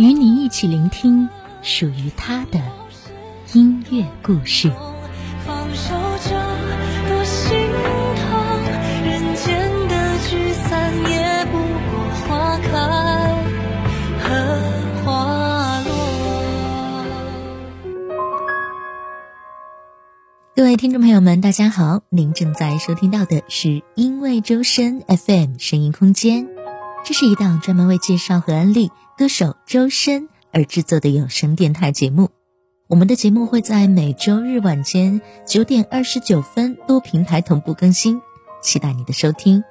与你一起聆听属于他的音乐故事。各位听众朋友们，大家好！您正在收听到的是因为周深 FM 声音空间，这是一档专门为介绍和安利歌手周深而制作的有声电台节目。我们的节目会在每周日晚间九点二十九分多平台同步更新，期待你的收听。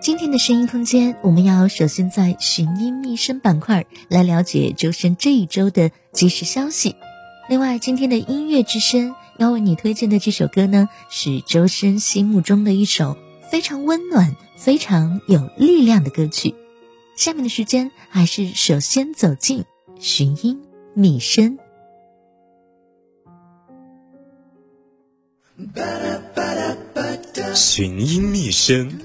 今天的声音空间，我们要首先在寻音觅声板块来了解周深这一周的即时消息。另外，今天的音乐之声。要为你推荐的这首歌呢，是周深心目中的一首非常温暖、非常有力量的歌曲。下面的时间，还是首先走进寻音觅声。寻音觅声。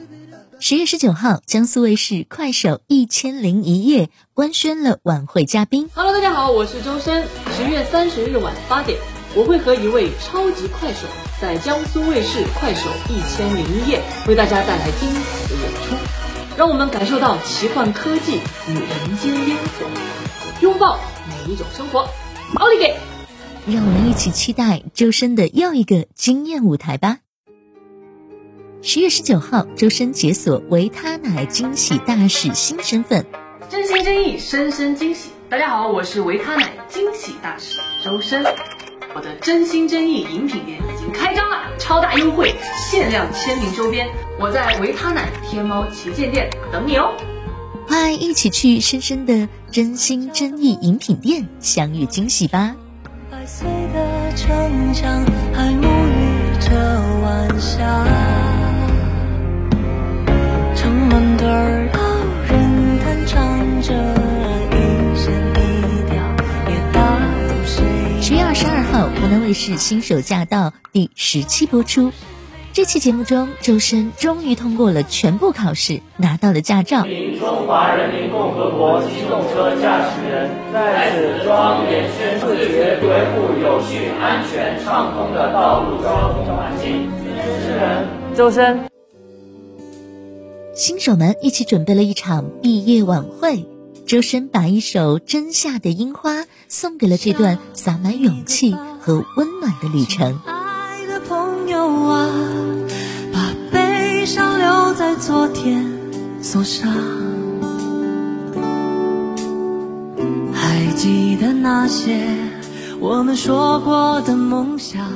十月十九号，江苏卫视《快手一千零一夜》官宣了晚会嘉宾。Hello，大家好，我是周深。十月三十日晚八点。我会和一位超级快手在江苏卫视《快手一千零一夜》为大家带来精彩的演出，让我们感受到奇幻科技与人间烟火，拥抱每一种生活。奥利给！让我们一起期待周深的又一个惊艳舞台吧。十月十九号，周深解锁维他奶惊喜大使新身份，真心真意，深深惊喜。大家好，我是维他奶惊喜大使周深。我的真心真意饮品店已经开张了，超大优惠，限量签名周边，我在维他奶天猫旗舰店等你哦！快一起去深深的真心真意饮品店相遇惊喜吧！百岁的城墙还沐浴着晚霞，城门对卫视《新手驾到》第十期播出。这期节目中，周深终于通过了全部考试，拿到了驾照。中华人民共和国机动车驾驶人在此庄严宣誓，维护有序、安全、畅通的道路交通环境。主持人：周深。新手们一起准备了一场毕业晚会。周深把一首《真夏的樱花》送给了这段洒满勇气和温暖的旅程。爱的朋友啊，把悲伤留在昨天，锁上。还记得那些我们说过的梦想。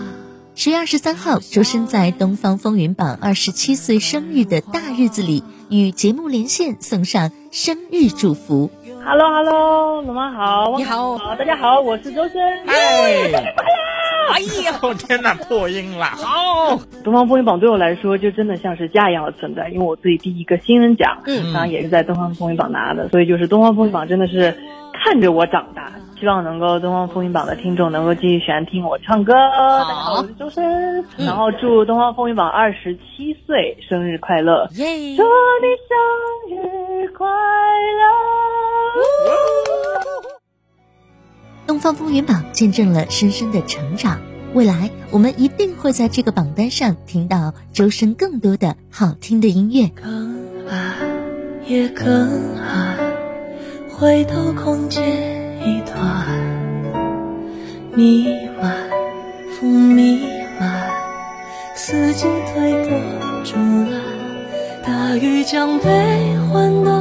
十月二十三号，周深在《东方风云榜》二十七岁生日的大日子里，与节目连线，送上生日祝福。Hello，Hello，龙妈好，你好，好，大家好，我是周深，哎，哎呦，天哪，破音了，好，东方风云榜对我来说就真的像是家一样的存在，因为我自己第一个新人奖，嗯，当然也是在东方风云榜拿的，所以就是东方风云榜真的是看着我长大。希望能够东方风云榜的听众能够继续喜欢听我唱歌。大家好，我是周深。然后祝东方风云榜二十七岁生日快乐！祝你生日快乐！东方风云榜见证了深深的成长，未来我们一定会在这个榜单上听到周深更多的好听的音乐。更爱也更爱，回头空间。一团弥漫，风弥漫，四季推波助澜，大雨将悲欢都，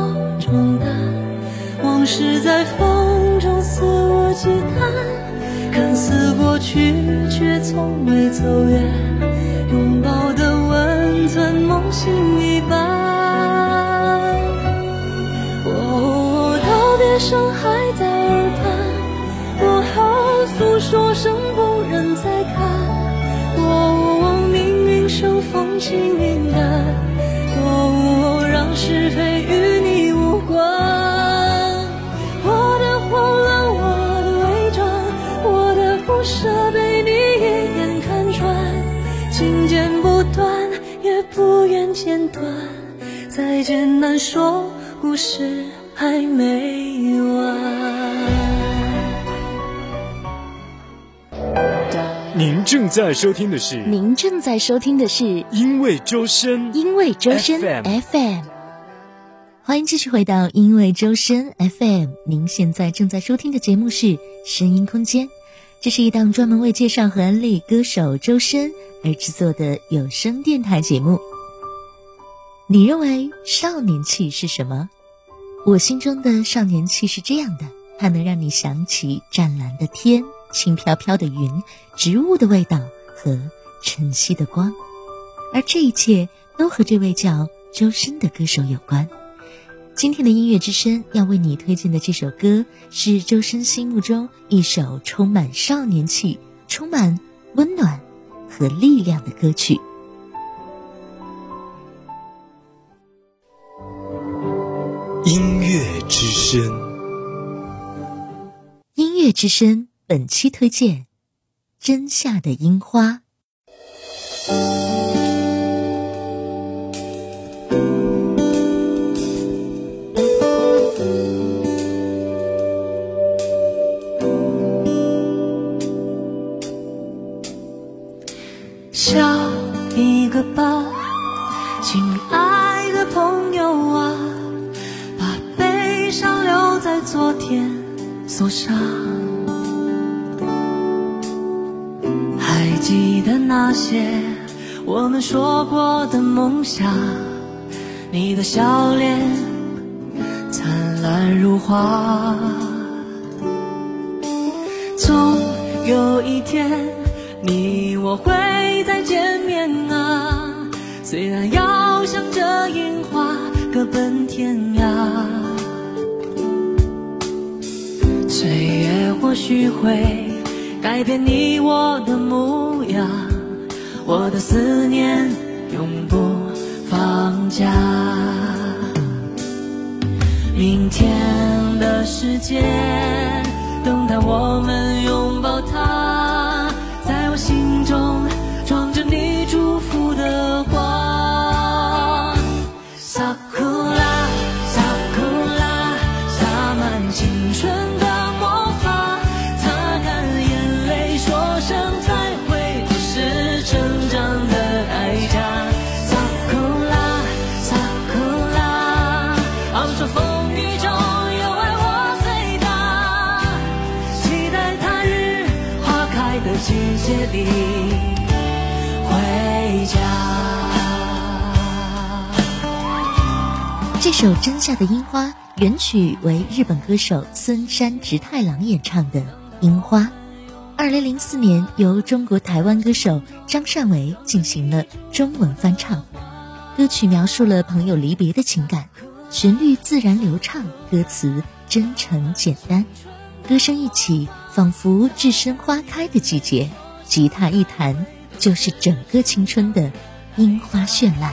是在风中肆无忌惮，看似过去，却从未走远，拥抱的温存，梦醒一般。哦，道别声还在耳畔，过后诉说声不忍再看。哦，命运生风轻云淡。难说，故事还没完。您正在收听的是《您正在收听的是因为周深》，因为周深 FM。欢迎继续回到因为周深 FM。您现在正在收听的节目是《声音空间》，这是一档专门为介绍和安利歌手周深而制作的有声电台节目。你认为少年气是什么？我心中的少年气是这样的，它能让你想起湛蓝的天、轻飘飘的云、植物的味道和晨曦的光，而这一切都和这位叫周深的歌手有关。今天的音乐之声要为你推荐的这首歌是周深心目中一首充满少年气、充满温暖和力量的歌曲。音乐之声。音乐之声本期推荐《真夏的樱花》。昨天，锁上。还记得那些我们说过的梦想，你的笑脸灿烂如花。总有一天，你我会再见面啊！虽然要向着樱花各奔天涯，或许会改变你我的模样，我的思念永不放假。明天的世界，等待我们拥抱里回家。这首《真夏的樱花》原曲为日本歌手森山直太郎演唱的《樱花》，二零零四年由中国台湾歌手张善为进行了中文翻唱。歌曲描述了朋友离别的情感，旋律自然流畅，歌词真诚简单，歌声一起，仿佛置身花开的季节，吉他一弹，就是整个青春的樱花绚烂。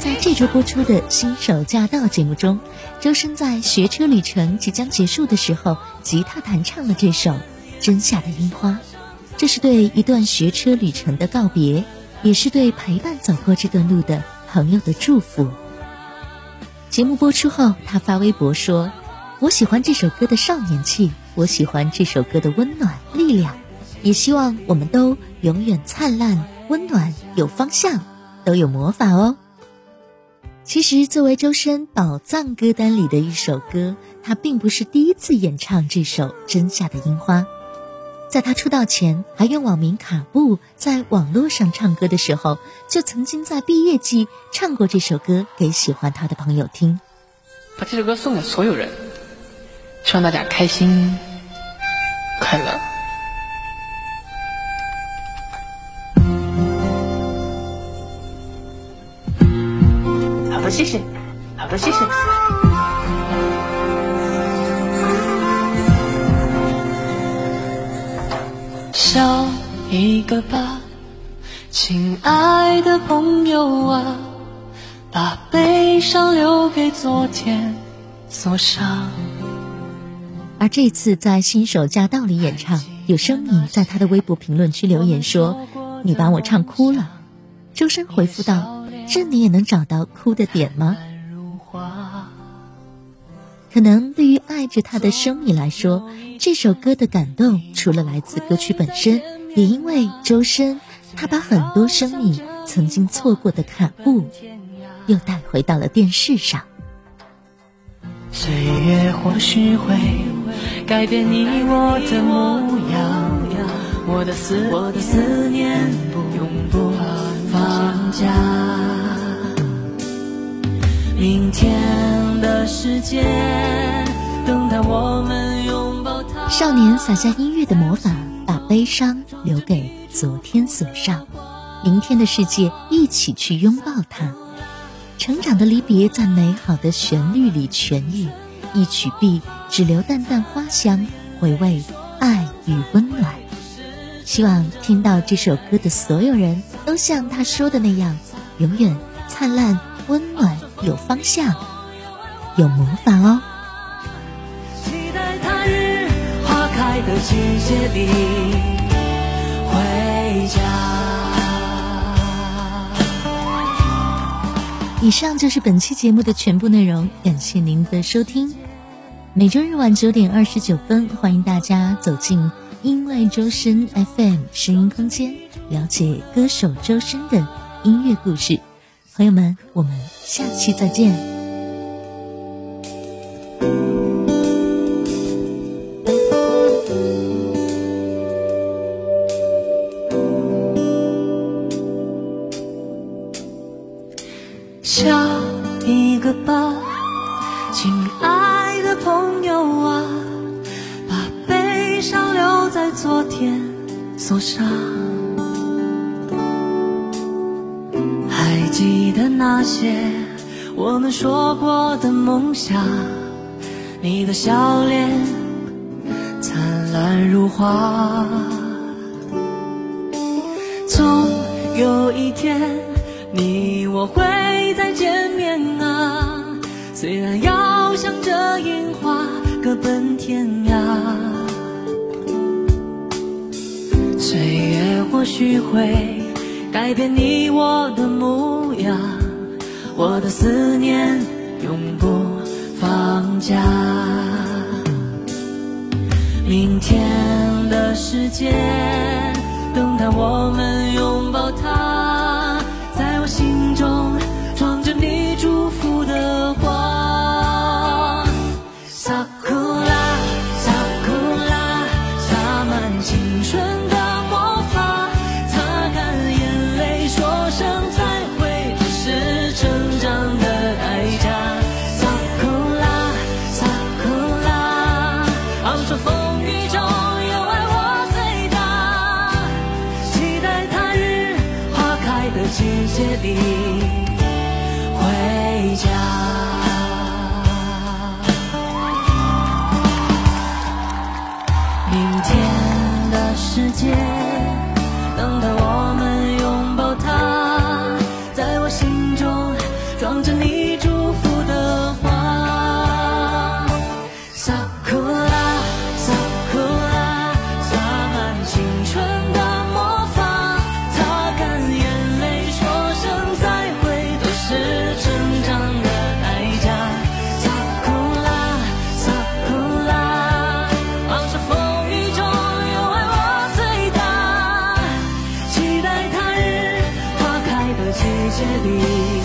在这周播出的《新手驾到》节目中，周深在学车旅程即将结束的时候，吉他弹唱了这首《真夏的樱花》，这是对一段学车旅程的告别，也是对陪伴走过这段路的朋友的祝福。节目播出后，他发微博说：“我喜欢这首歌的少年气，我喜欢这首歌的温暖力量，也希望我们都永远灿烂、温暖、有方向，都有魔法哦。其实，作为周深宝藏歌单里的一首歌，他并不是第一次演唱这首《真夏的樱花》。在他出道前，还用网名卡布在网络上唱歌的时候，就曾经在毕业季唱过这首歌给喜欢他的朋友听。把这首歌送给所有人，希望大家开心快乐。好的，谢谢。好的，谢谢。笑一个吧，亲爱的朋友啊，把悲伤留给昨天，锁上。而这次在新手驾到里演唱，有声迷在他的微博评论区留言说：“你把我唱哭了。”周深回复道：“这你也能找到哭的点吗？”可能对于爱着他的生米来说，这首歌的感动除了来自歌曲本身，也因为周深，他把很多生米曾经错过的卡布，又带回到了电视上。岁月或许会改变你我的模样，我的思我的思念永不放假。明天的世界，等待我们拥抱它。少年撒下音乐的魔法，把悲伤留给昨天锁上。明天的世界，一起去拥抱它。成长的离别，在美好的旋律里痊愈。一曲毕，只留淡淡花香，回味爱与温暖。希望听到这首歌的所有人都像他说的那样，永远灿烂、温暖。有方向，有魔法哦。期待他日花开的季节里回家。以上就是本期节目的全部内容，感谢您的收听。每周日晚九点二十九分，欢迎大家走进音乐周深 FM 声音空间，了解歌手周深的音乐故事。朋友们，我们下期再见。笑一个吧，亲爱的朋友啊，把悲伤留在昨天，锁上。那些我们说过的梦想，你的笑脸灿烂如花。总有一天，你我会再见面啊！虽然要向着樱花各奔天涯，岁月或许会改变你我的模样我的思念永不放假。明天的世界，等待我们拥里。